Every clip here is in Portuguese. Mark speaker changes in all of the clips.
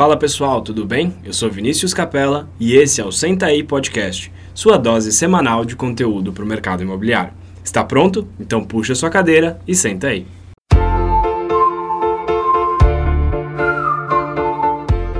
Speaker 1: Fala pessoal, tudo bem? Eu sou Vinícius Capella e esse é o Senta aí Podcast, sua dose semanal de conteúdo para o mercado imobiliário. Está pronto? Então puxa sua cadeira e senta aí.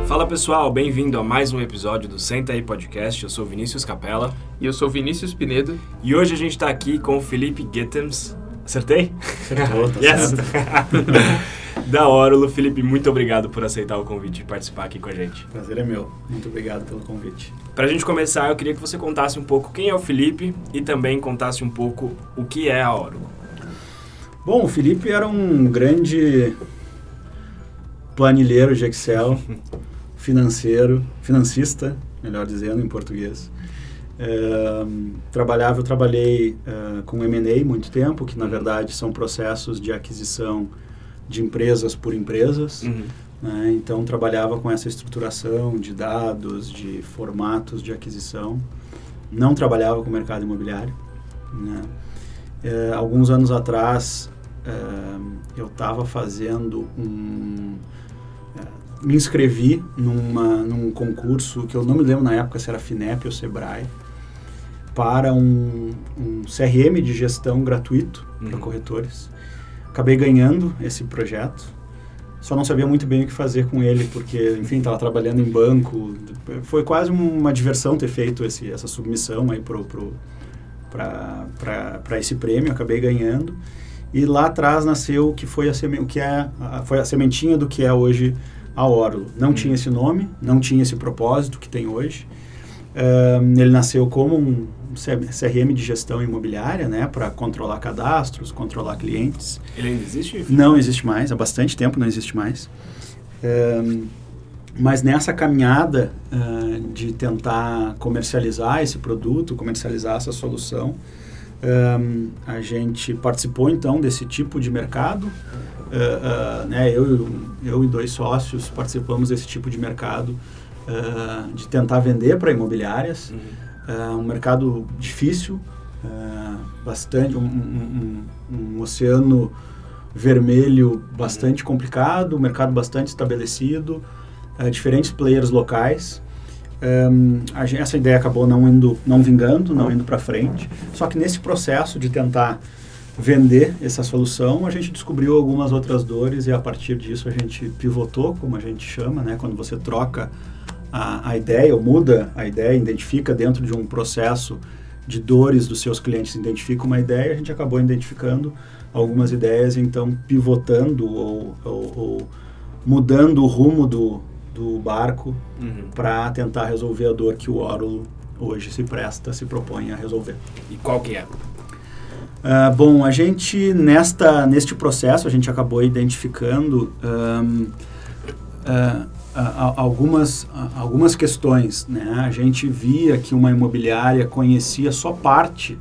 Speaker 1: Fala pessoal, bem-vindo a mais um episódio do Senta aí Podcast. Eu sou Vinícius Capella
Speaker 2: E eu sou Vinícius Pinedo.
Speaker 1: e hoje a gente está aqui com o Felipe Gittens. Acertei?
Speaker 3: Acertou, tá
Speaker 1: Yes!
Speaker 3: certo.
Speaker 1: da Órulo. Felipe, muito obrigado por aceitar o convite e participar aqui com a gente.
Speaker 3: Prazer é meu. Muito obrigado pelo convite.
Speaker 1: Pra gente começar, eu queria que você contasse um pouco quem é o Felipe e também contasse um pouco o que é a Órulo.
Speaker 3: Bom, o Felipe era um grande planilheiro de Excel, financeiro, financista, melhor dizendo em português. É, trabalhava, eu trabalhei é, com M&A muito tempo, que na verdade são processos de aquisição de empresas por empresas.
Speaker 1: Uhum.
Speaker 3: né? Então trabalhava com essa estruturação de dados, de formatos de aquisição. Não trabalhava com o mercado imobiliário. Né? Eh, alguns anos atrás eh, eu estava fazendo um eh, me inscrevi numa, num concurso que eu não me lembro na época se era Finep ou Sebrae para um, um CRM de gestão gratuito para
Speaker 1: Uhum.
Speaker 3: corretores. Acabei ganhando esse projeto. Só não sabia muito bem o que fazer com ele, porque, enfim, estava trabalhando em banco. Foi quase uma diversão ter feito esse, essa submissão aí pro, pro, para esse prêmio. Acabei ganhando. E lá atrás nasceu o que foi a, seme, o que é, a, foi a sementinha do que é hoje a Órulo. Não
Speaker 1: Hum.
Speaker 3: tinha esse nome, não tinha esse propósito que tem hoje. Ahn, ele nasceu como um CRM de gestão imobiliária, né, para controlar cadastros, controlar clientes.
Speaker 1: Ele ainda existe?
Speaker 3: Não existe mais, há bastante tempo não existe mais. Ahn, mas nessa caminhada ah, de tentar comercializar esse produto, comercializar essa solução, ahm, a gente participou então desse tipo de mercado. Ah, ah, né, eu, eu e dois sócios participamos desse tipo de mercado de tentar vender para imobiliárias.
Speaker 1: Uhum.
Speaker 3: É um mercado difícil, é, bastante um, um- um- um oceano vermelho bastante complicado, um mercado bastante estabelecido, é, diferentes players locais. A essa ideia acabou não indo, não vingando, não indo para frente. Só que nesse processo de tentar vender essa solução, a gente descobriu algumas outras dores e a partir disso a gente pivotou, como a gente chama, né? Quando você troca a, a ideia ou muda a ideia, identifica dentro de um processo de dores dos seus clientes, identifica uma ideia, a gente acabou identificando algumas ideias, então pivotando ou, ou- ou mudando o rumo do, do barco
Speaker 1: Uhum.
Speaker 3: para tentar resolver a dor que o Órulo hoje se presta, se propõe a resolver.
Speaker 1: E qual que é?
Speaker 3: Ah, bom, a gente nesta neste processo a gente acabou identificando ahm, ah, a- a- algumas algumas questões, né? A gente via que uma imobiliária conhecia só parte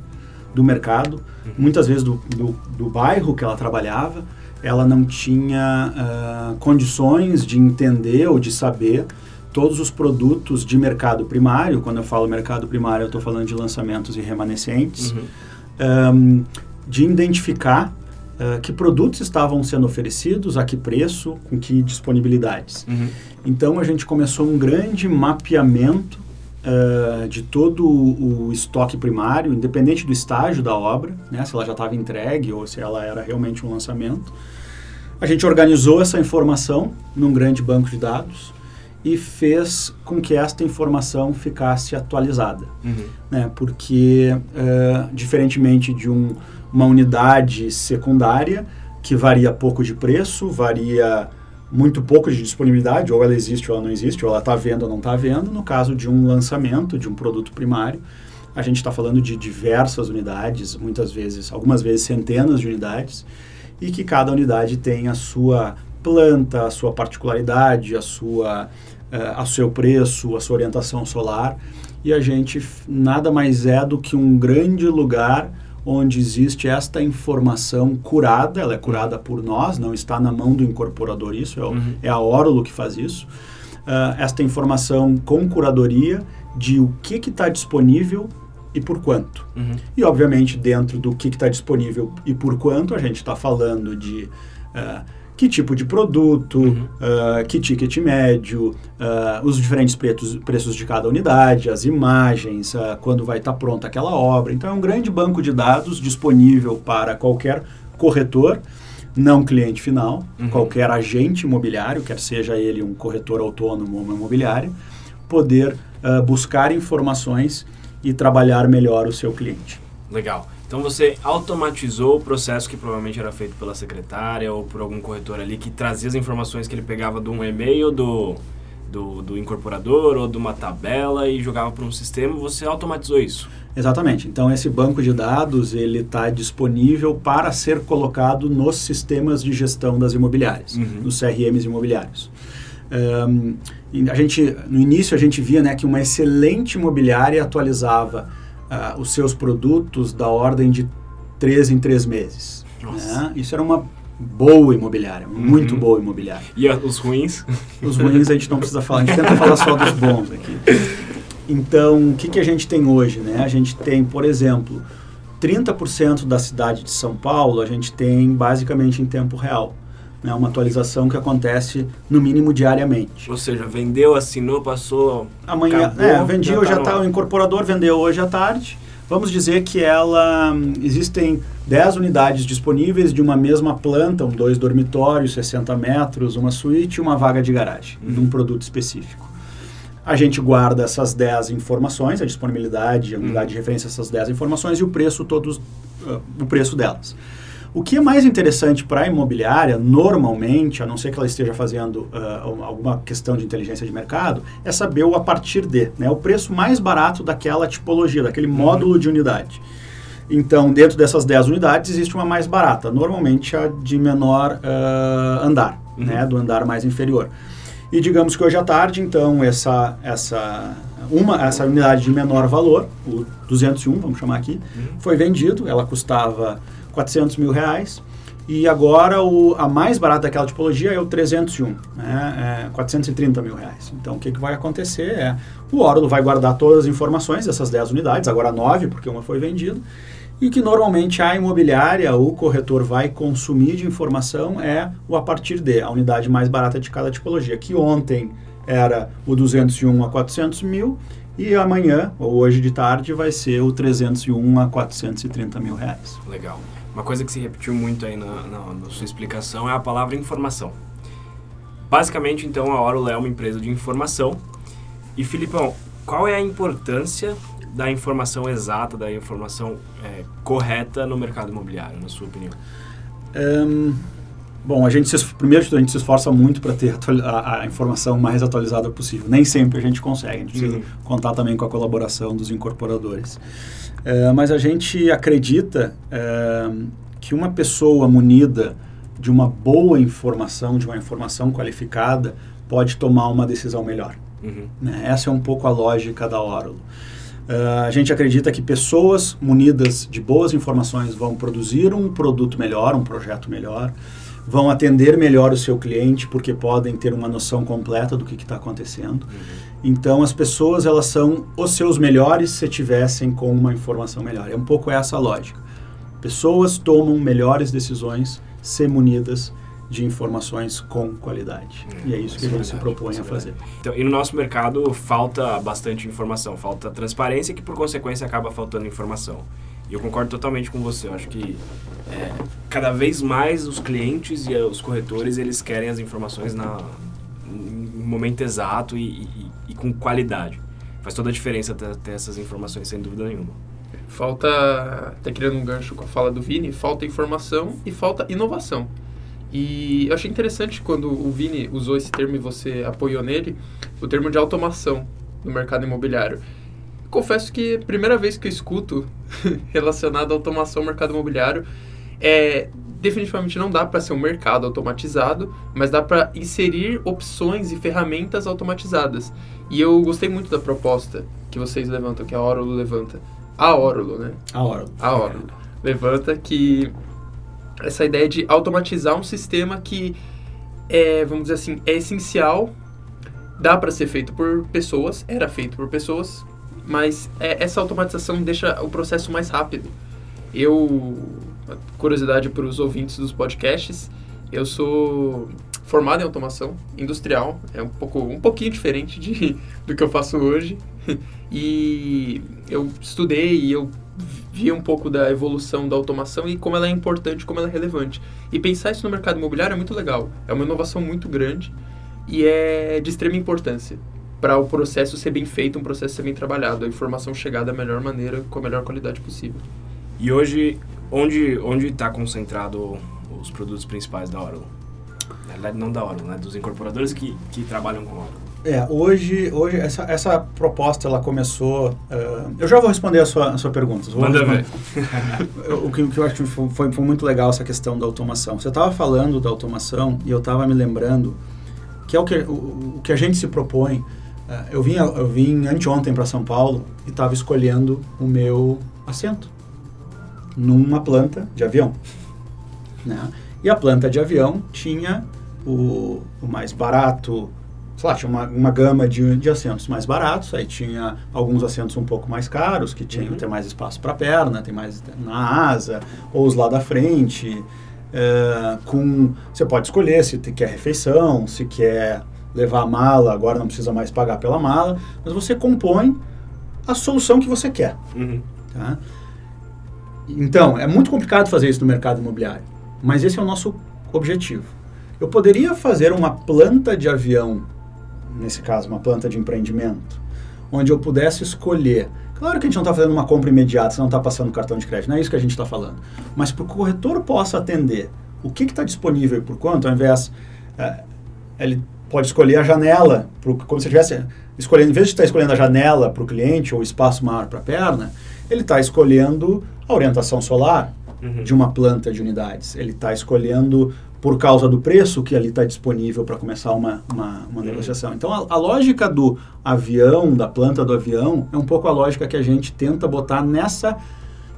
Speaker 3: do mercado, muitas vezes do, do, do bairro que ela trabalhava, ela não tinha ah, condições de entender ou de saber todos os produtos de mercado primário. Quando eu falo mercado primário, eu estou falando de lançamentos e remanescentes
Speaker 1: Uhum.
Speaker 3: um, de identificar uh, que produtos estavam sendo oferecidos, a que preço, com que disponibilidades.
Speaker 1: Uhum.
Speaker 3: Então a gente começou um grande mapeamento uh, de todo o, estoque primário, independente do estágio da obra, né, se ela já estava entregue ou se ela era realmente um lançamento. A gente organizou essa informação num grande banco de dados e fez com que esta informação ficasse atualizada
Speaker 1: Uhum.
Speaker 3: né? Porque eh, diferentemente de um- uma unidade secundária que varia pouco de preço, varia muito pouco de disponibilidade, ou ela existe ou ela não existe, ou ela está vendo ou não está vendo. No caso de um lançamento de um produto primário, a gente está falando de diversas unidades, muitas vezes, algumas vezes centenas de unidades, e que cada unidade tem a sua planta, a sua particularidade, a sua, eh, a seu preço, a sua orientação solar. E a gente nada mais é do que um grande lugar onde existe esta informação curada, ela é curada por nós, não está na mão do incorporador isso, é, o-
Speaker 1: Uhum.
Speaker 3: é a Órulo que faz isso. Ah, esta informação com curadoria de o que está disponível e por quanto.
Speaker 1: Uhum.
Speaker 3: E, obviamente, dentro do que está disponível e por quanto, a gente está falando de ah, que tipo de produto, uhum. uh, que ticket médio, uh, os diferentes preços, preços de cada unidade, as imagens, uh, quando vai estar tá pronta aquela obra. Então é um grande banco de dados disponível para qualquer corretor, não cliente final, uhum. qualquer agente imobiliário, quer seja ele um corretor autônomo ou uma imobiliária, poder buscar informações e trabalhar melhor o seu cliente.
Speaker 1: Legal. Então você automatizou o processo que provavelmente era feito pela secretária ou por algum corretor ali que trazia as informações que ele pegava de um e-mail do, do, do incorporador ou de uma tabela e jogava para um sistema. Você automatizou isso?
Speaker 3: Exatamente. Então esse banco de dados ele está disponível para ser colocado nos sistemas de gestão das imobiliárias, uhum. nos CRMs imobiliários. Um, a gente, no início a gente via né, que uma excelente imobiliária atualizava uh, os seus produtos da ordem de três em três meses. Né? Isso era uma boa imobiliária, uhum. muito boa imobiliária.
Speaker 1: E os ruins?
Speaker 3: Os ruins a gente não precisa falar, a gente tenta falar só dos bons aqui. Então, o que, que a gente tem hoje? Né? A gente tem, por exemplo, 30% da cidade de São Paulo a gente tem basicamente em tempo real né, uma atualização que acontece no mínimo diariamente.
Speaker 1: Ou seja, vendeu, assinou, passou.
Speaker 3: Amanhã, acabou, é, vendi hoje tá, tá o incorporador vendeu hoje à tarde. Vamos dizer que ela existem 10 unidades disponíveis de uma mesma planta, um dois dormitórios, 60 metros, uma suíte e uma vaga de garagem, uhum. de um produto específico. A gente guarda essas 10 informações, a disponibilidade, a unidade uhum. de referência essas 10 informações e o preço todos uh, o preço delas. O que é mais interessante para a imobiliária, normalmente, a não ser que ela esteja fazendo uh, alguma questão de inteligência de mercado, é saber o a partir de, né, o preço mais barato daquela tipologia, daquele uhum. módulo de unidade. Então, dentro dessas 10 unidades, existe uma mais barata, normalmente a de menor uh, andar, uhum. né, do andar mais inferior. E digamos que hoje à tarde, então, essa, essa, uma, essa unidade de menor valor, o 201, vamos chamar aqui, uhum. foi vendido, ela custava 400 mil reais. E agora o, a mais barata daquela tipologia é o 301, né? é 430 mil reais. Então o que, que vai acontecer é o Órulo vai guardar todas as informações dessas 10 unidades, agora 9, porque uma foi vendida, e que normalmente a imobiliária, o corretor vai consumir de informação é o a partir de, a unidade mais barata de cada tipologia, que ontem era o 201 a 400 mil e amanhã, ou hoje de tarde, vai ser o 301 a 430 mil reais.
Speaker 1: Legal. Uma coisa que se repetiu muito aí na, na, na sua explicação é a palavra informação. Basicamente, então, a Orlo é uma empresa de informação. E, Filipão, qual é a importância da informação exata, da informação é, correta no mercado imobiliário, na sua opinião?
Speaker 3: Um, bom, a gente se, primeiro a gente se esforça muito para ter a, a, informação mais atualizada possível. Nem sempre a gente consegue, a gente precisa uhum. contar também com a colaboração dos incorporadores. É, mas a gente acredita é, que uma pessoa munida de uma boa informação, de uma informação qualificada, pode tomar uma decisão melhor. Uhum. Né? Essa é um pouco a lógica da Orulo. Uh, a gente acredita que pessoas munidas de boas informações vão produzir um produto melhor, um projeto melhor, vão atender melhor o seu cliente porque podem ter uma noção completa do que está acontecendo. Uhum. Então as pessoas elas são os seus melhores se tivessem com uma informação melhor. É um pouco essa a lógica. Pessoas tomam melhores decisões se munidas de informações com qualidade. Hum, e é isso que a gente se propõe a fazer.
Speaker 1: Então, e no nosso mercado falta bastante informação, falta transparência que por consequência acaba faltando informação. E eu concordo totalmente com você. Eu acho que é, cada vez mais os clientes e os corretores eles querem as informações na, no momento exato e, e e com qualidade. Faz toda a diferença ter, ter essas informações, sem dúvida nenhuma.
Speaker 2: Falta, até criando um gancho com a fala do Vini, falta informação e falta inovação. E eu achei interessante quando o Vini usou esse termo e você apoiou nele, o termo de automação no mercado imobiliário. Confesso que a primeira vez que eu escuto relacionado à automação no mercado imobiliário é definitivamente não dá para ser um mercado automatizado, mas dá para inserir opções e ferramentas automatizadas. E eu gostei muito da proposta que vocês levantam, que a Orulo levanta. A Orulo, né?
Speaker 3: A Orulo.
Speaker 2: A Orulo. Levanta que essa ideia de automatizar um sistema que é, vamos dizer assim, é essencial, dá para ser feito por pessoas, era feito por pessoas, mas é, essa automatização deixa o processo mais rápido. Eu, curiosidade para os ouvintes dos podcasts, Eu sou formado em automação industrial, é um pouco um pouquinho diferente de, do que eu faço hoje. E eu estudei e eu via um pouco da evolução da automação e como ela é importante, como ela é relevante. E pensar isso no mercado imobiliário é muito legal. É uma inovação muito grande e é de extrema importância para o processo ser bem feito, um processo ser bem trabalhado, a informação chegar da melhor maneira, com a melhor qualidade possível.
Speaker 1: E hoje, onde onde está concentrado os produtos principais da Oracle? Na verdade, não da Oracle, né? Dos incorporadores que, que trabalham com Oracle.
Speaker 3: É, hoje, hoje essa, essa proposta ela começou. Uh, eu já vou responder a sua, a sua pergunta. Vou
Speaker 1: Manda ver.
Speaker 3: o, que, o que eu acho que foi, foi muito legal essa questão da automação. Você estava falando da automação e eu estava me lembrando que é o que, o, o que a gente se propõe. Uh, eu, vim, eu vim anteontem para São Paulo e estava escolhendo o meu assento numa planta de avião. Né? E a planta de avião tinha o, o mais barato, sei lá, tinha uma, uma gama de, de assentos mais baratos, aí tinha alguns assentos um pouco mais caros, que tinham uhum. ter mais espaço para a perna, tem mais na asa, ou os lá da frente. É, com, você pode escolher se quer refeição, se quer levar a mala, agora não precisa mais pagar pela mala, mas você compõe a solução que você quer. Uhum. Tá? Então, é muito complicado fazer isso no mercado imobiliário, mas esse é o nosso objetivo. Eu poderia fazer uma planta de avião nesse caso, uma planta de empreendimento, onde eu pudesse escolher. Claro que a gente não está fazendo uma compra imediata, você não está passando cartão de crédito, não é isso que a gente está falando. Mas para o corretor possa atender o que está disponível e por quanto, ao invés. É, ele pode escolher a janela, pro, como se estivesse escolhendo, em vez de estar escolhendo a janela para o cliente ou o espaço maior para a perna, ele está escolhendo a orientação solar uhum. de uma planta de unidades. Ele está escolhendo por causa do preço que ali está disponível para começar uma, uma, uma negociação. Então, a, a, lógica do avião, da planta do avião, é um pouco a lógica que a gente tenta botar nessa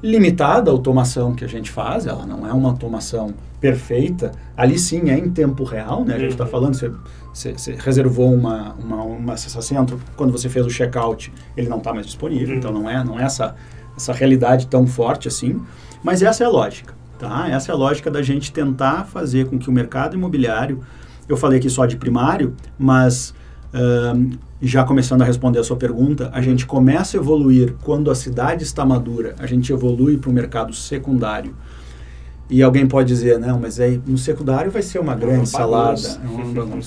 Speaker 3: limitada automação que a gente faz. Ela não é uma automação perfeita. Ali sim é em tempo real, né? A gente está uhum. falando, você, você, você, reservou uma, uma, uma centro, quando você fez o check-out, ele não está mais disponível. Uhum. Então, não é, não é essa, essa realidade tão forte assim. Mas essa é a lógica. Tá? Essa é a lógica da gente tentar fazer com que o mercado imobiliário, eu falei aqui só de primário, mas uh, já começando a responder a sua pergunta, a gente começa a evoluir quando a cidade está madura, a gente evolui para o mercado secundário. E alguém pode dizer, não, mas aí no secundário vai ser uma grande uma salada. É uma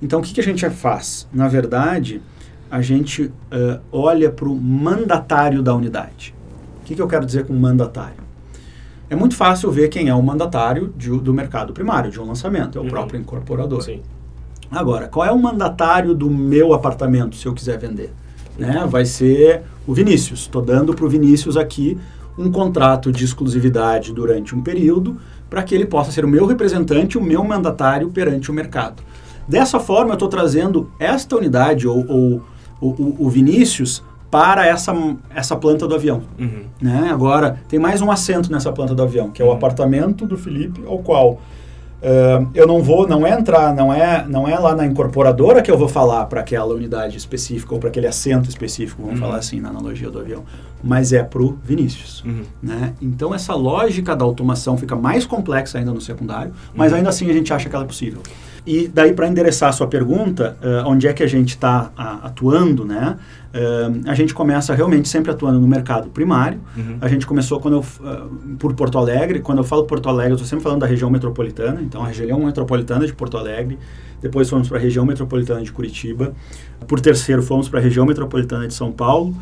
Speaker 3: então, o que, que a gente faz? Na verdade, a gente uh, olha para o mandatário da unidade. O que, que eu quero dizer com mandatário? é muito fácil ver quem é o mandatário de, do mercado primário, de um lançamento, é o uhum. próprio incorporador. Sim. Agora, qual é o mandatário do meu apartamento, se eu quiser vender? Né? Vai ser o Vinícius. Estou dando para o Vinícius aqui um contrato de exclusividade durante um período para que ele possa ser o meu representante, o meu mandatário perante o mercado. Dessa forma, eu estou trazendo esta unidade, ou, ou o, o Vinícius, para essa, essa planta do avião. Uhum. Né? Agora, tem mais um assento nessa planta do avião, que é o uhum. apartamento do Felipe, ao qual uh, eu não vou, não é entrar, não é, não é lá na incorporadora que eu vou falar para aquela unidade específica ou para aquele assento específico, vamos uhum. falar assim na analogia do avião, mas é para o Vinícius. Uhum. Né? Então, essa lógica da automação fica mais complexa ainda no secundário, mas uhum. ainda assim a gente acha que ela é possível. E daí, para endereçar a sua pergunta, uh, onde é que a gente está atuando, né? Uh, a gente começa realmente sempre atuando no mercado primário. Uhum. A gente começou quando eu, uh, por Porto Alegre. Quando eu falo Porto Alegre, eu estou sempre falando da região metropolitana. Então, a região metropolitana de Porto Alegre. Depois fomos para a região metropolitana de Curitiba. Por terceiro, fomos para a região metropolitana de São Paulo.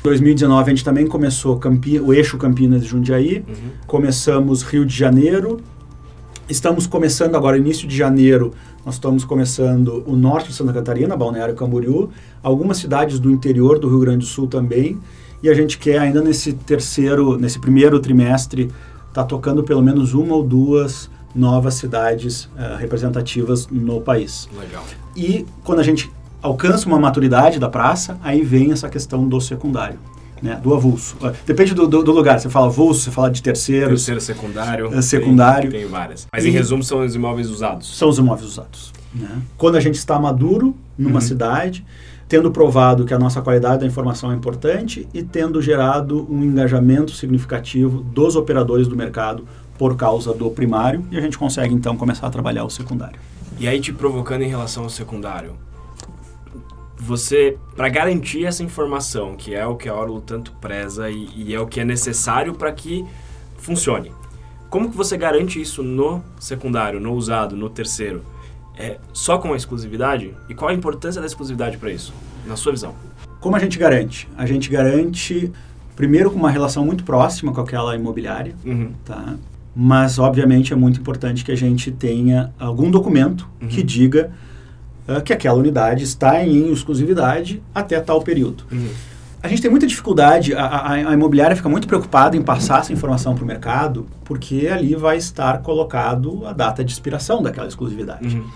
Speaker 3: Em 2019, a gente também começou Campi o eixo Campinas de Jundiaí. Uhum. Começamos Rio de Janeiro, Estamos começando agora, início de janeiro, nós estamos começando o norte de Santa Catarina, Balneário Camboriú, algumas cidades do interior do Rio Grande do Sul também, e a gente quer ainda nesse terceiro, nesse primeiro trimestre, estar tá tocando pelo menos uma ou duas novas cidades uh, representativas no país.
Speaker 1: Legal.
Speaker 3: E quando a gente alcança uma maturidade da praça, aí vem essa questão do secundário né, do avulso. Ah, depende do, do, do, lugar. Você fala avulso, você fala de terceiro.
Speaker 1: Terceiro, secundário.
Speaker 3: É, secundário.
Speaker 1: Tem, tem várias. Mas e, em resumo são os imóveis usados.
Speaker 3: São os imóveis usados. Né? Quando a gente está maduro numa uhum. cidade, tendo provado que a nossa qualidade da informação é importante e tendo gerado um engajamento significativo dos operadores do mercado por causa do primário e a gente consegue então começar a trabalhar o secundário.
Speaker 1: E aí te provocando em relação ao secundário, você, para garantir essa informação, que é o que a Orlo tanto preza e, e é o que é necessário para que funcione, como que você garante isso no secundário, no usado, no terceiro? É só com a exclusividade? E qual a importância da exclusividade para isso, na sua visão?
Speaker 3: Como a gente garante? A gente garante, primeiro, com uma relação muito próxima com aquela imobiliária,
Speaker 1: Uhum.
Speaker 3: tá? Mas, obviamente, é muito importante que a gente tenha algum documento
Speaker 1: Uhum.
Speaker 3: que diga ah, que aquela unidade está em exclusividade até tal período.
Speaker 1: Uhum.
Speaker 3: A gente tem muita dificuldade, a, a, a imobiliária fica muito preocupada em passar essa informação para o mercado, porque ali vai estar colocado a data de expiração daquela exclusividade.
Speaker 1: Uhum.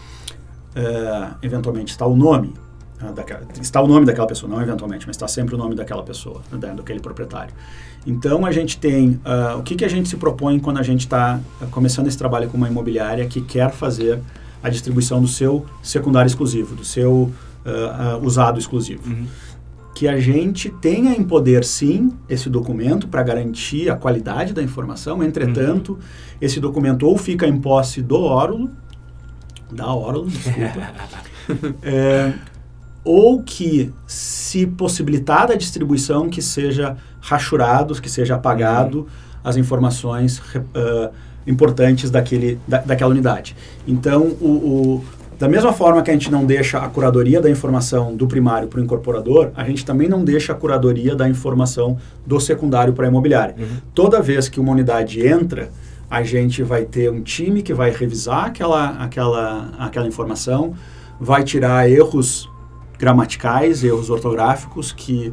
Speaker 3: É, eventualmente está o nome, ah, daquela, está o nome daquela pessoa, não eventualmente, mas está sempre o nome daquela pessoa, né, daquele proprietário. Então a gente tem, ah, o que, que a gente se propõe quando a gente está começando esse trabalho com uma imobiliária que quer fazer a distribuição do seu secundário exclusivo, do seu ah, ah, usado exclusivo
Speaker 1: Uhum.
Speaker 3: que a gente tenha em poder, sim, esse documento para garantir a qualidade da informação. Entretanto, esse documento ou fica em posse do órulo, da órulo, desculpa, é, ou que, se possibilitada a distribuição, que seja rachurado, que seja apagado as informações ah, importantes daquele, da, daquela unidade. Então, o, o- da mesma forma que a gente não deixa a curadoria da informação do primário para o incorporador, a gente também não deixa a curadoria da informação do secundário para a imobiliária.
Speaker 1: Uhum.
Speaker 3: Toda vez que uma unidade entra, a gente vai ter um time que vai revisar aquela, aquela, aquela informação, vai tirar erros gramaticais, erros ortográficos, que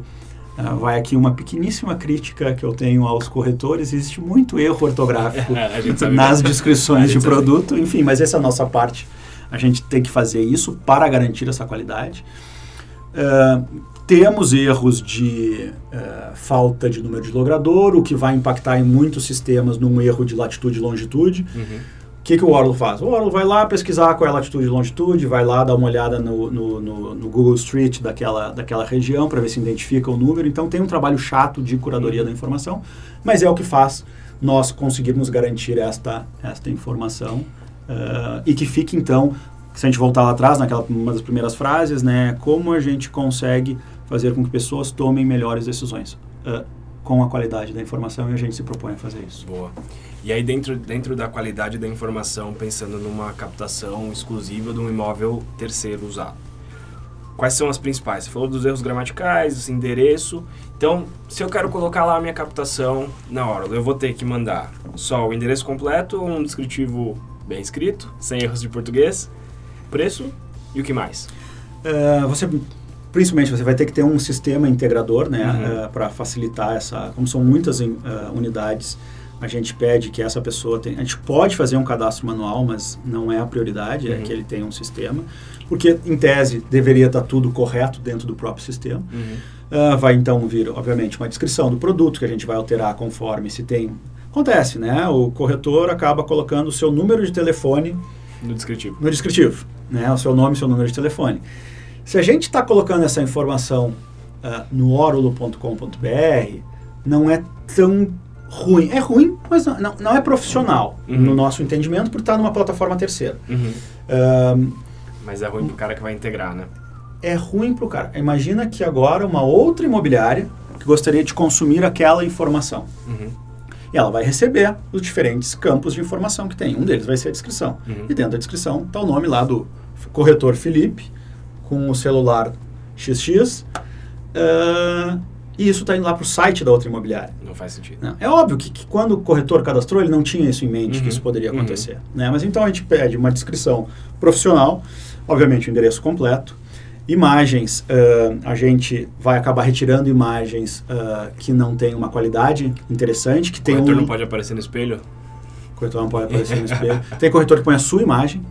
Speaker 3: ah, vai aqui uma pequeníssima crítica que eu tenho aos corretores, existe muito erro ortográfico nas descrições de
Speaker 1: gente sabe.
Speaker 3: produto, enfim, mas essa é a nossa parte. A gente tem que fazer isso para garantir essa qualidade. Ah, temos erros de ah, falta de número de logrador, o que vai impactar em muitos sistemas num erro de latitude e longitude.
Speaker 1: Uhum.
Speaker 3: Que, que o Orlo faz? O Orlo vai lá pesquisar qual é a latitude e longitude, vai lá dar uma olhada no, no, no- no Google Street daquela, daquela região para ver se identifica o número. Então tem um trabalho chato de curadoria da informação, mas é o que faz nós conseguirmos garantir esta, esta informação ah, e que fique então, se a gente voltar lá atrás, naquela uma das primeiras frases, né, como a gente consegue fazer com que pessoas tomem melhores decisões ah, com a qualidade da informação e a gente se propõe a fazer isso.
Speaker 1: Boa. E aí dentro, dentro da qualidade da informação, pensando numa captação exclusiva de um imóvel terceiro usado. Quais são as principais? Você falou dos erros gramaticais, esse endereço. Então, se eu quero colocar lá a minha captação na hora, eu vou ter que mandar só o endereço completo, um descritivo bem escrito, sem erros de português, preço e o que mais?
Speaker 3: É, você principalmente você vai ter que ter um sistema integrador né
Speaker 1: Uhum.
Speaker 3: para facilitar essa como são muitas eh, unidades a gente pede que essa pessoa tenha a gente pode fazer um cadastro manual mas não é a prioridade é
Speaker 1: Uhum.
Speaker 3: que ele tenha um sistema porque em tese deveria estar tudo correto dentro do próprio sistema Ah, vai então vir, obviamente, uma descrição do produto que a gente vai alterar conforme se tem. Acontece, né? O corretor acaba colocando o seu número de telefone
Speaker 1: No descritivo.
Speaker 3: no descritivo, né? O seu nome e seu número de telefone. Se a gente está colocando essa informação ah, no orulo.com.br, não é tão ruim. É ruim, mas não, não, não é profissional,
Speaker 1: Uhum.
Speaker 3: no nosso entendimento, por estar numa plataforma terceira.
Speaker 1: Uhum.
Speaker 3: Ahn,
Speaker 1: Mas é ruim pro cara que vai integrar, né?
Speaker 3: é ruim para o cara. Imagina que agora uma outra imobiliária que gostaria de consumir aquela informação.
Speaker 1: Uhum.
Speaker 3: E ela vai receber os diferentes campos de informação que tem. Um deles vai ser a descrição.
Speaker 1: Uhum.
Speaker 3: E dentro da descrição está o nome lá do corretor Felipe, com o celular XX. ah, e isso está indo lá para o site da outra imobiliária.
Speaker 1: Não faz sentido.
Speaker 3: Não, É óbvio que, que quando o corretor cadastrou, ele não tinha isso em mente,
Speaker 1: Uhum,
Speaker 3: que isso poderia
Speaker 1: uhum.
Speaker 3: acontecer. Né? Mas então a gente pede uma descrição profissional, obviamente o endereço completo, imagens, ah, a gente vai acabar retirando imagens ah, que não têm uma qualidade interessante, que
Speaker 1: O
Speaker 3: tem
Speaker 1: corretor
Speaker 3: um...
Speaker 1: não pode aparecer no espelho?
Speaker 3: Corretor não pode aparecer no espelho. Tem corretor que põe a sua imagem,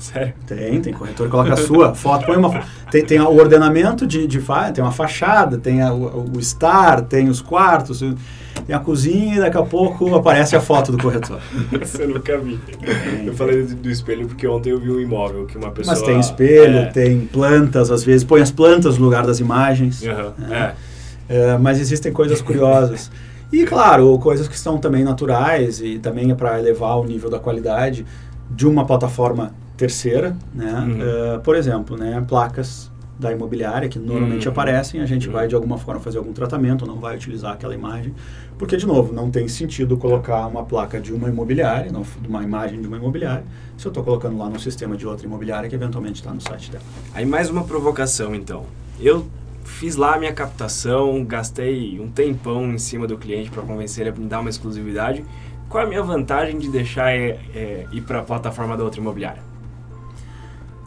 Speaker 1: Sério?
Speaker 3: tem, tem corretor que coloca a sua foto, põe uma tem, tem o ordenamento de, de fa- tem uma fachada, tem a- o, o estar, tem os quartos, tem a cozinha e daqui a pouco aparece a foto do corretor.
Speaker 1: Você nunca vi. Eu falei do do espelho porque ontem eu vi um imóvel que uma pessoa...
Speaker 3: Mas tem espelho,
Speaker 1: É.
Speaker 3: tem plantas, às vezes põe as plantas no lugar das imagens. É.
Speaker 1: É.
Speaker 3: É, mas existem coisas curiosas. E, claro, coisas que são também naturais e também é para elevar o nível da qualidade de uma plataforma terceira, né?
Speaker 1: Uhum.
Speaker 3: Uh, por exemplo, né, placas da imobiliária que normalmente
Speaker 1: Uhum.
Speaker 3: aparecem, a gente
Speaker 1: Uhum.
Speaker 3: vai de alguma forma fazer algum tratamento, não vai utilizar aquela imagem, porque de novo não tem sentido colocar uma placa de uma imobiliária, não, uma imagem de uma imobiliária, se eu estou colocando lá no sistema de outra imobiliária que eventualmente está no site dela.
Speaker 1: Aí mais uma provocação, então. Eu fiz lá a minha captação, gastei um tempão em cima do cliente para convencer ele a me dar uma exclusividade. Qual é a minha vantagem de deixar é, é, ir para a plataforma da outra imobiliária?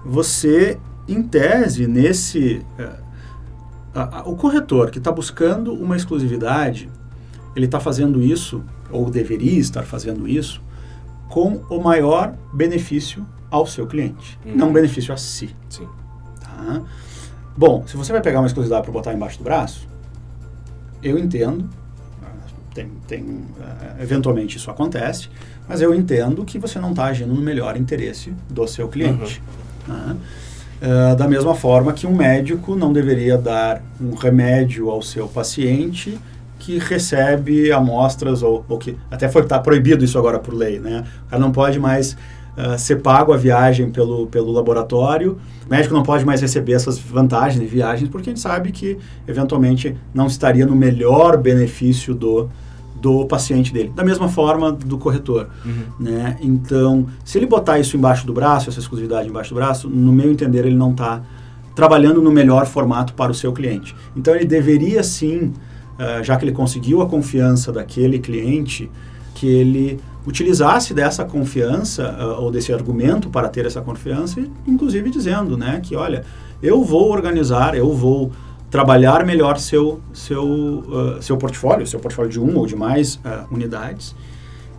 Speaker 3: Você, em tese, nesse a- a- o corretor que está buscando uma exclusividade, ele está fazendo isso, ou deveria estar fazendo isso, com o maior benefício ao seu cliente,
Speaker 1: Uhum.
Speaker 3: não benefício a si.
Speaker 1: Sim.
Speaker 3: Tá? Bom, se você vai pegar uma exclusividade para botar embaixo do braço, eu entendo, tem, tem, ah, eventualmente isso acontece, mas eu entendo que você não está agindo no melhor interesse do seu cliente. Tá? Ah, da mesma forma que um médico não deveria dar um remédio ao seu paciente que recebe amostras ou, ou que até foi tá proibido isso agora por lei, né? O cara não pode mais ah, ser pago a viagem pelo, pelo laboratório, o médico não pode mais receber essas vantagens de viagens porque a gente sabe que eventualmente não estaria no melhor benefício do do paciente dele. Da mesma forma do corretor. Né? Então, se ele botar isso embaixo do braço, essa exclusividade embaixo do braço, no meu entender, ele não está trabalhando no melhor formato para o seu cliente. Então, ele deveria sim, ah, já que ele conseguiu a confiança daquele cliente, que ele utilizasse dessa confiança ah, ou desse argumento para ter essa confiança, inclusive dizendo né, que, olha, eu vou organizar, eu vou trabalhar melhor seu, seu, ah, seu portfólio, seu portfólio de uma ou de mais ah, unidades,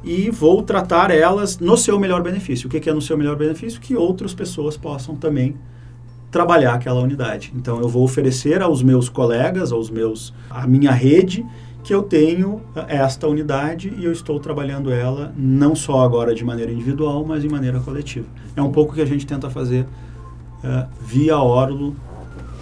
Speaker 3: e vou tratar elas no seu melhor benefício. O que, que é no seu melhor benefício? Que outras pessoas possam também trabalhar aquela unidade. Então eu vou oferecer aos meus colegas, aos meus, à minha rede, que eu tenho ah, esta unidade e eu estou trabalhando ela não só agora de maneira individual, mas de maneira coletiva. É um pouco que a gente tenta fazer ah, via Orlo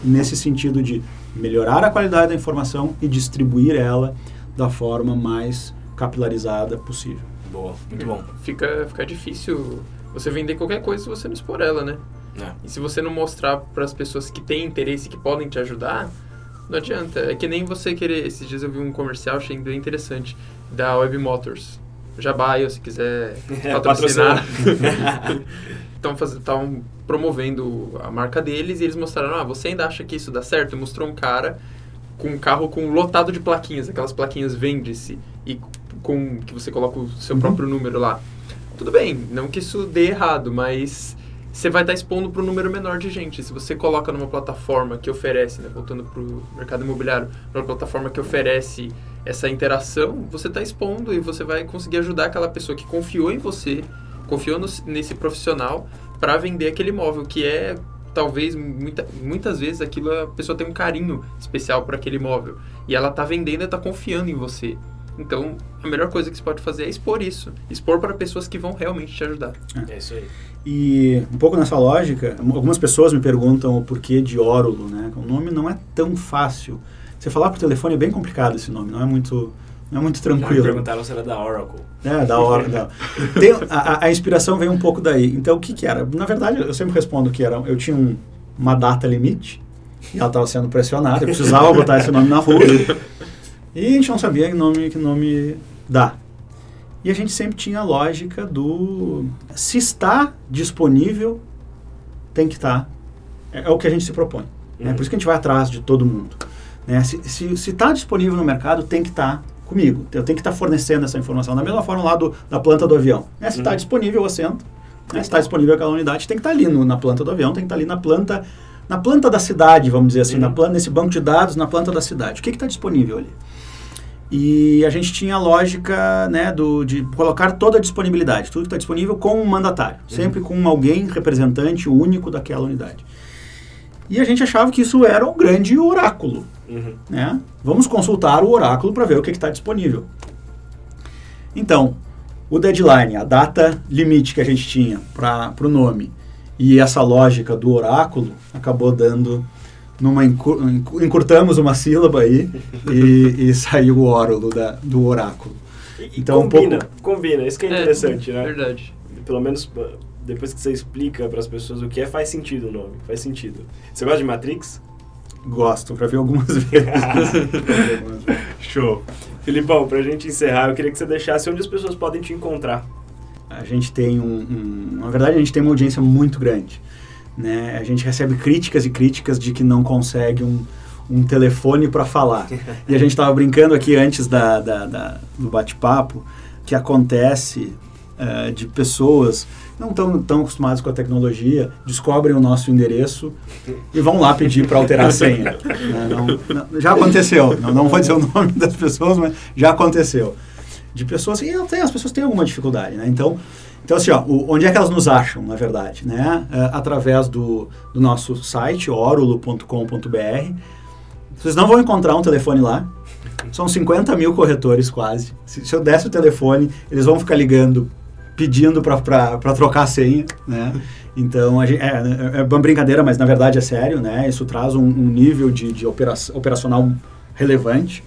Speaker 3: nesse sentido de melhorar a qualidade da informação e distribuir ela da forma mais capilarizada possível.
Speaker 1: Boa, muito bom.
Speaker 2: Fica, fica difícil você vender qualquer coisa se você não expor ela, né?
Speaker 1: É.
Speaker 2: E se você não mostrar para as pessoas que têm interesse, que podem te ajudar, não adianta. É que nem você querer. Esses dias eu vi um comercial, achei bem interessante, da Web Motors. Jabá, se quiser
Speaker 1: É,
Speaker 2: patrocinar. Estavam promovendo a marca deles e eles mostraram: ah, você ainda acha que isso dá certo? E mostrou um cara com um carro com lotado de plaquinhas, aquelas plaquinhas vende-se e com que você coloca o seu
Speaker 3: Uhum.
Speaker 2: próprio número lá. Tudo bem, não que isso dê errado, mas você vai estar expondo para um número menor de gente. Se você coloca numa plataforma que oferece, né, voltando para o mercado imobiliário, numa plataforma que oferece essa interação, você está expondo e você vai conseguir ajudar aquela pessoa que confiou em você, confiou no- nesse profissional para vender aquele imóvel, que é talvez muita, muitas vezes aquilo a pessoa tem um carinho especial por aquele imóvel e ela está vendendo e está confiando em você. Então, a melhor coisa que você pode fazer é expor isso. Expor para pessoas que vão realmente te ajudar.
Speaker 1: É isso aí.
Speaker 3: E um pouco nessa lógica, algumas pessoas me perguntam o porquê de Órulo, né? O nome não é tão fácil. Você falar por telefone é bem complicado esse nome, não é muito, não é muito
Speaker 1: Já me
Speaker 3: tranquilo.
Speaker 1: perguntaram se era da Oracle.
Speaker 3: É, da da- Tem- a, a- inspiração vem um pouco daí. Então, o que que era? Na verdade, eu sempre respondo que era, eu tinha um- uma data limite e ela estava sendo pressionada, eu precisava botar esse nome na rua. E a gente não sabia que nome, que nome dar. E a gente sempre tinha a lógica do se está disponível, tem que estar. É, é o que a gente se propõe. né?
Speaker 1: Uhum.
Speaker 3: Por isso que a gente vai atrás de todo mundo. Né? Se está disponível no mercado, tem que estar comigo. Eu tenho que estar fornecendo essa informação. Da mesma forma lá do, da planta do avião. Né? Se está
Speaker 1: Uhum.
Speaker 3: disponível o assento, né? se está disponível aquela unidade, tem que estar ali no- na planta do avião, tem que estar ali na planta, na planta da cidade, vamos dizer assim,
Speaker 1: Uhum.
Speaker 3: na planta, nesse banco de dados, na planta da cidade. O que está disponível ali? E a gente tinha a lógica né, do, de colocar toda a disponibilidade, tudo que está disponível com um mandatário, sempre com alguém representante único daquela unidade. E a gente achava que isso era um grande oráculo.
Speaker 1: Uhum.
Speaker 3: Né? Vamos consultar o oráculo para ver o que está disponível. Então, o deadline, a data limite que a gente tinha para o nome e essa lógica do oráculo acabou dando numa encurtamos uma sílaba aí e, e saiu o órulo da, do oráculo.
Speaker 1: Então, combina, um pouco... combina, isso que é, é interessante,
Speaker 2: é,
Speaker 1: né?
Speaker 2: Verdade.
Speaker 1: Pelo menos depois que você explica para as pessoas o que é, faz sentido o nome, faz sentido. Você gosta de Matrix?
Speaker 3: Gosto, já vi algumas vezes.
Speaker 1: Show. Filipão, para a gente encerrar, eu queria que você deixasse onde as pessoas podem te encontrar.
Speaker 3: A gente tem um, um, Na verdade, a gente tem uma audiência muito grande. Né? A gente recebe críticas e críticas de que não consegue um, um telefone para falar. e a gente estava brincando aqui antes da, da, da do bate-papo que acontece uh, de pessoas não estão tão acostumadas com a tecnologia, descobrem o nosso endereço e vão lá pedir para alterar a senha. Né? não, não, já aconteceu, não, não vou dizer o nome das pessoas, mas já aconteceu. De pessoas, e até as pessoas têm alguma dificuldade, né? Então, então assim, ó, o, onde é que elas nos acham, na verdade? Né? É, através do, do nosso site, orulo.com.br. Vocês não vão encontrar um telefone lá, são 50 mil corretores quase. Se, se eu desse o telefone, eles vão ficar ligando pedindo para trocar a senha, né? Então, gente, é, é, é, uma brincadeira, mas na verdade é sério, né? Isso traz um, um nível de, de opera, operacional relevante.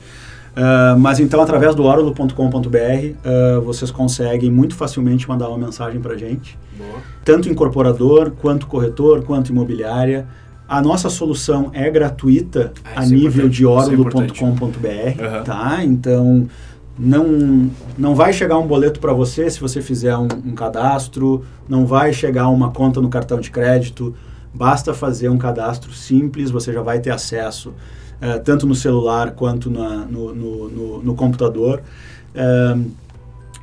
Speaker 3: Uh, mas então, através do orulo.com.br, uh, ah, vocês conseguem muito facilmente mandar uma mensagem para a gente. Boa. Tanto incorporador, quanto corretor, quanto imobiliária. A nossa solução é gratuita ah, a é nível de orulo.com.br, uhum. tá? Então, não, não vai chegar um boleto para você se você fizer um, um, cadastro, não vai chegar uma conta no cartão de crédito, basta fazer um cadastro simples, você já vai ter acesso uh, tanto no celular quanto na, no, no, no, no, computador. Uh,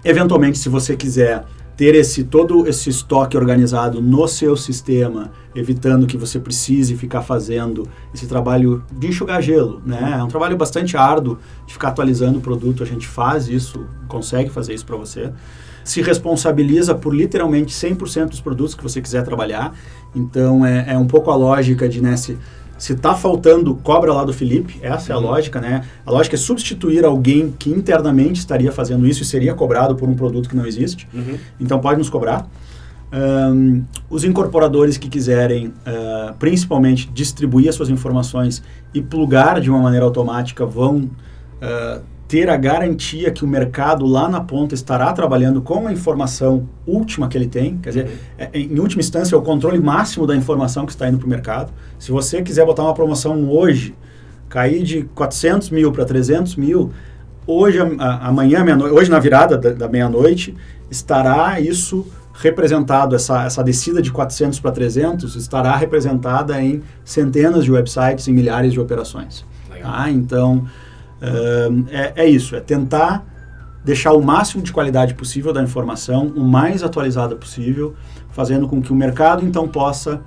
Speaker 3: eventualmente, se você quiser ter esse todo esse estoque organizado no seu sistema, evitando que você precise ficar fazendo esse trabalho de enxugar gelo, né? É um trabalho bastante árduo de ficar atualizando o produto, a gente faz isso, consegue fazer isso para você. Se responsabiliza por literalmente 100% dos produtos que você quiser trabalhar. Então é, é um pouco a lógica de né, se, se está faltando, cobra lá do Felipe. Essa é a uhum. lógica, né? A lógica é substituir alguém que internamente estaria fazendo isso e seria cobrado por um produto que não existe. Uhum. Então pode nos cobrar. Um, os incorporadores que quiserem, uh, principalmente, distribuir as suas informações e plugar de uma maneira automática vão uh, ter a garantia que o mercado lá na ponta estará trabalhando com a informação última que ele tem, quer dizer, uhum. é, em última instância, é o controle máximo da informação que está indo para o mercado. Se você quiser botar uma promoção hoje, cair de 400 mil para 300 mil, hoje, amanhã, hoje na virada da, da meia-noite, estará isso representado, essa, essa descida de 400 para 300, estará representada em centenas de websites e milhares de operações. Tá? Então, é, é isso, é tentar deixar o máximo de qualidade possível da informação, o mais atualizada possível, fazendo com que o mercado então possa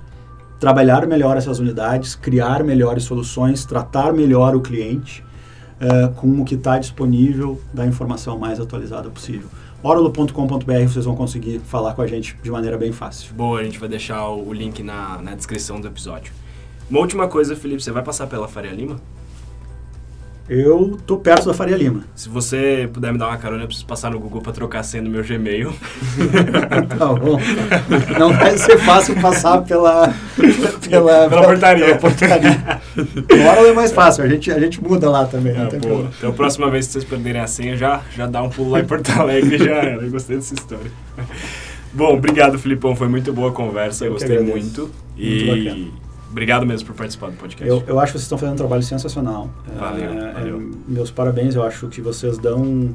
Speaker 3: trabalhar melhor essas unidades, criar melhores soluções, tratar melhor o cliente uh, com o que está disponível da informação mais atualizada possível. Orulo.com.br vocês vão conseguir falar com a gente de maneira bem fácil.
Speaker 1: Boa, a gente vai deixar o link na, na descrição do episódio. Uma última coisa, Felipe, você vai passar pela Faria Lima?
Speaker 3: Eu tô perto da Faria Lima.
Speaker 1: Se você puder me dar uma carona, eu preciso passar no Google para trocar a senha do meu Gmail.
Speaker 3: tá bom. Não vai ser fácil passar pela
Speaker 1: pela, pela portaria.
Speaker 3: Pela portaria. Agora é mais fácil, a gente, a gente muda lá também. Ah,
Speaker 1: então, a próxima vez que vocês perderem a senha, já, já dá um pulo lá em Porto Alegre já era. Eu gostei dessa história. Bom, obrigado, Filipão. Foi muito boa a conversa. Eu, gostei muito. E muito Obrigado mesmo por participar do podcast.
Speaker 3: Eu, eu acho que vocês estão fazendo um trabalho sensacional.
Speaker 1: Valeu, é, valeu.
Speaker 3: É, meus parabéns, eu acho que vocês dão...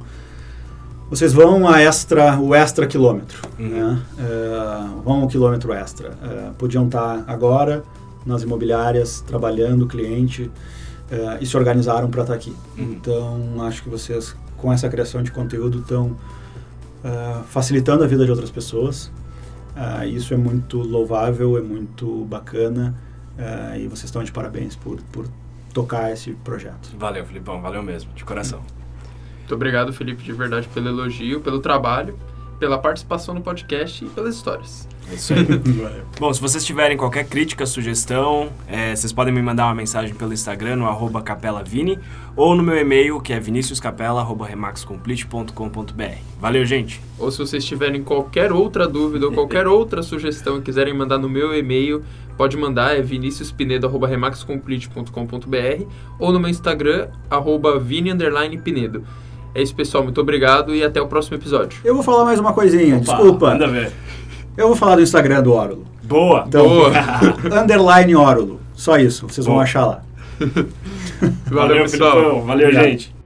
Speaker 3: Vocês vão a extra, o extra quilômetro, uhum. né? É, vão o quilômetro extra. É, podiam estar agora nas imobiliárias, trabalhando, cliente, é, e se organizaram para estar aqui. Uhum. Então, acho que vocês, com essa criação de conteúdo, estão é, facilitando a vida de outras pessoas. isso é muito louvável, é muito bacana. Uh, e vocês estão de parabéns por, por tocar esse projeto.
Speaker 1: Valeu, Filipão, valeu mesmo, de coração.
Speaker 2: Muito obrigado, Felipe, de verdade, pelo elogio, pelo trabalho. Pela participação no podcast e pelas histórias.
Speaker 1: É isso aí. Bom, se vocês tiverem qualquer crítica, sugestão, é, vocês podem me mandar uma mensagem pelo Instagram, no arroba capelavini, ou no meu e-mail, que é viniciuscapela.remaxcomplete.com.br. Valeu, gente!
Speaker 2: Ou se vocês tiverem qualquer outra dúvida ou qualquer outra sugestão e quiserem mandar no meu e-mail, pode mandar, é viniciuspinedo.remaxcomplete.com.br ou no meu Instagram, arroba vini_pinedo. É isso, pessoal. Muito obrigado e até o próximo episódio.
Speaker 3: Eu vou falar mais uma coisinha,
Speaker 1: Opa,
Speaker 3: desculpa.
Speaker 1: Manda ver.
Speaker 3: Eu vou falar do Instagram do Órulo.
Speaker 1: Boa!
Speaker 3: Então,
Speaker 2: Boa.
Speaker 3: underline Órulo. Só isso, vocês vão
Speaker 1: Boa.
Speaker 3: achar lá.
Speaker 2: Valeu, pessoal.
Speaker 1: Filipão. Valeu,
Speaker 3: Obrigado.
Speaker 1: gente!